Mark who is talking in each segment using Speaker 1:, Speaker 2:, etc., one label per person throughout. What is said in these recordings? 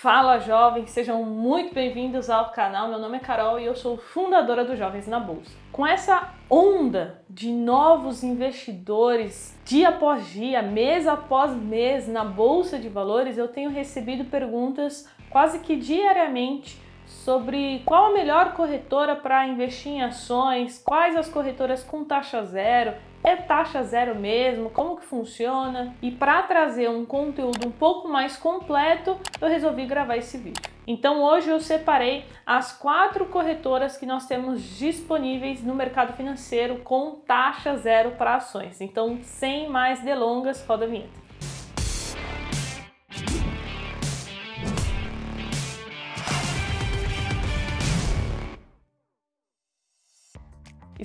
Speaker 1: Fala jovens, sejam muito bem-vindos ao canal. Meu nome é Carol e eu sou fundadora do Jovens na Bolsa. Com essa onda de novos investidores dia após dia, mês após mês na bolsa de valores, eu tenho recebido perguntas quase que diariamente sobre qual a melhor corretora para investir em ações, quais as corretoras com taxa zero, é taxa zero mesmo? Como que funciona? E para trazer um conteúdo um pouco mais completo, eu resolvi gravar esse vídeo. Então hoje eu separei as quatro corretoras que nós temos disponíveis no mercado financeiro com taxa zero para ações. Então, sem mais delongas, roda a vinheta.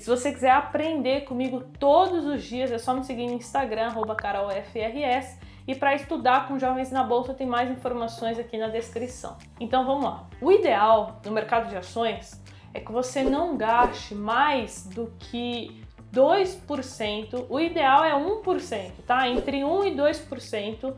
Speaker 1: Se você quiser aprender comigo todos os dias, é só me seguir no Instagram, carolfrs. E para estudar com jovens na bolsa tem mais informações aqui na descrição. Então vamos lá. O ideal no mercado de ações é que você não gaste mais do que 2%. O ideal é 1%, tá? Entre 1 e 2%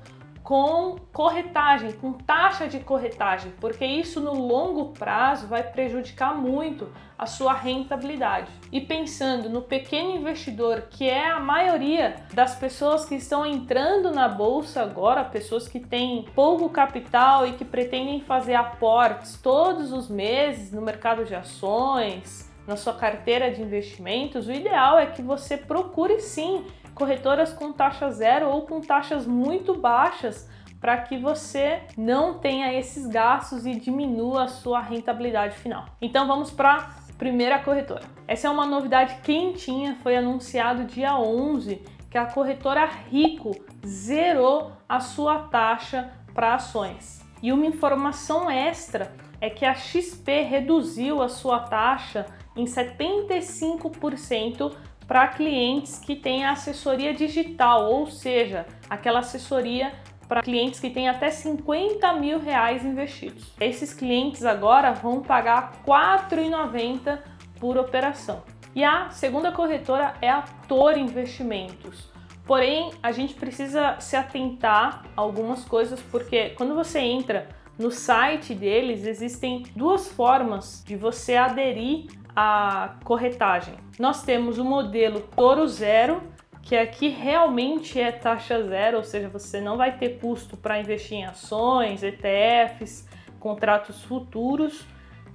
Speaker 1: com corretagem, com taxa de corretagem, porque isso no longo prazo vai prejudicar muito a sua rentabilidade. E pensando no pequeno investidor, que é a maioria das pessoas que estão entrando na bolsa agora, pessoas que têm pouco capital e que pretendem fazer aportes todos os meses no mercado de ações, na sua carteira de investimentos, o ideal é que você procure sim corretoras com taxa zero ou com taxas muito baixas para que você não tenha esses gastos e diminua a sua rentabilidade final. Então vamos para a primeira corretora. Essa é uma novidade quentinha, foi anunciado dia 11 que a corretora Rico zerou a sua taxa para ações. E uma informação extra é que a XP reduziu a sua taxa em 75% para clientes que têm assessoria digital, ou seja, aquela assessoria para clientes que têm até 50 mil reais investidos. Esses clientes agora vão pagar R$ 4,90 por operação. E a segunda corretora é a Tor Investimentos. Porém, a gente precisa se atentar a algumas coisas, porque quando você entra no site deles, existem duas formas de você aderir a corretagem. Nós temos o modelo Toro Zero, que aqui realmente é taxa zero, ou seja, você não vai ter custo para investir em ações, ETFs, contratos futuros.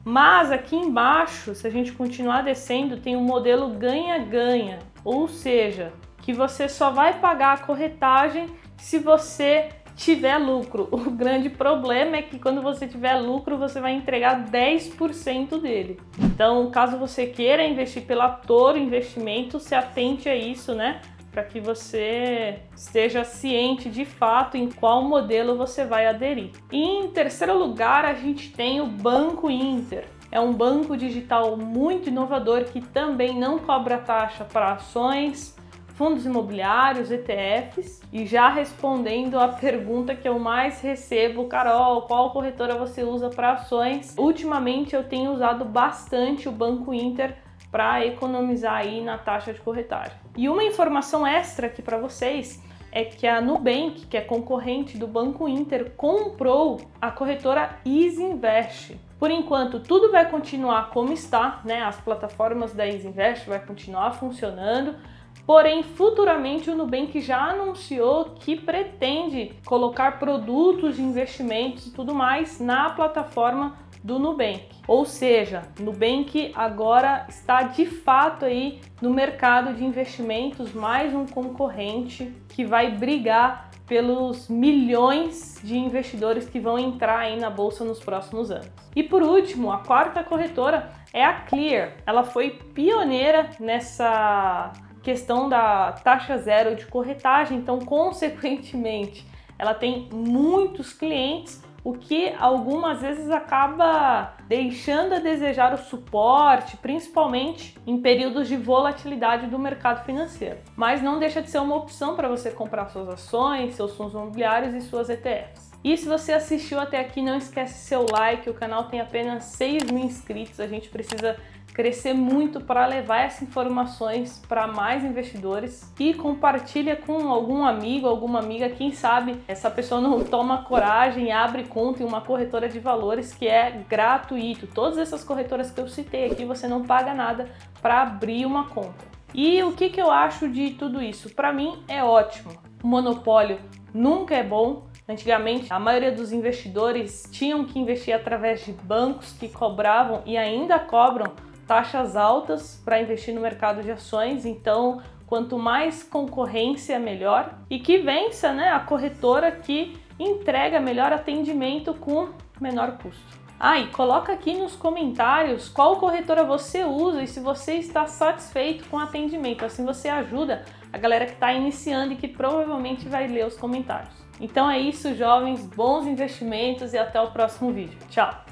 Speaker 1: Mas aqui embaixo, se a gente continuar descendo, tem o um modelo ganha-ganha, ou seja, que você só vai pagar a corretagem se você tiver lucro. O grande problema é que quando você tiver lucro, você vai entregar 10% dele. Então, caso você queira investir pela Toro Investimento, se atente a isso, né? Para que você esteja ciente de fato em qual modelo você vai aderir. E em terceiro lugar, a gente tem o Banco Inter. É um banco digital muito inovador que também não cobra taxa para ações, fundos imobiliários, ETFs. E já respondendo a pergunta que eu mais recebo, Carol, qual corretora você usa para ações? Ultimamente eu tenho usado bastante o Banco Inter para economizar aí na taxa de corretagem. E uma informação extra aqui para vocês é que a Nubank, que é concorrente do Banco Inter, comprou a corretora Easy Invest. Por enquanto, tudo vai continuar como está, né? As plataformas da Easy Invest vai continuar funcionando, Porém, futuramente o Nubank já anunciou que pretende colocar produtos de investimentos e tudo mais na plataforma do Nubank. Ou seja, Nubank agora está de fato aí no mercado de investimentos, mais um concorrente que vai brigar pelos milhões de investidores que vão entrar aí na bolsa nos próximos anos. E por último, a quarta corretora é a Clear. Ela foi pioneira nessa questão da taxa zero de corretagem, então, consequentemente, ela tem muitos clientes, o que algumas vezes acaba deixando a desejar o suporte, principalmente em períodos de volatilidade do mercado financeiro. Mas não deixa de ser uma opção para você comprar suas ações, seus fundos imobiliários e suas ETFs. E se você assistiu até aqui, não esquece seu like, o canal tem apenas 6 mil inscritos, a gente precisa crescer muito para levar essas informações para mais investidores e compartilha com algum amigo, alguma amiga, quem sabe essa pessoa não toma coragem e abre conta em uma corretora de valores que é gratuito. Todas essas corretoras que eu citei aqui, você não paga nada para abrir uma conta. E o que, que eu acho de tudo isso? Para mim é ótimo. O monopólio nunca é bom, Antigamente, a maioria dos investidores tinham que investir através de bancos que cobravam e ainda cobram taxas altas para investir no mercado de ações. Então, quanto mais concorrência, melhor. E que vença né, a corretora que entrega melhor atendimento com menor custo. Ah, e coloca aqui nos comentários qual corretora você usa e se você está satisfeito com o atendimento. Assim você ajuda a galera que está iniciando e que provavelmente vai ler os comentários. Então é isso, jovens, bons investimentos e até o próximo vídeo. Tchau!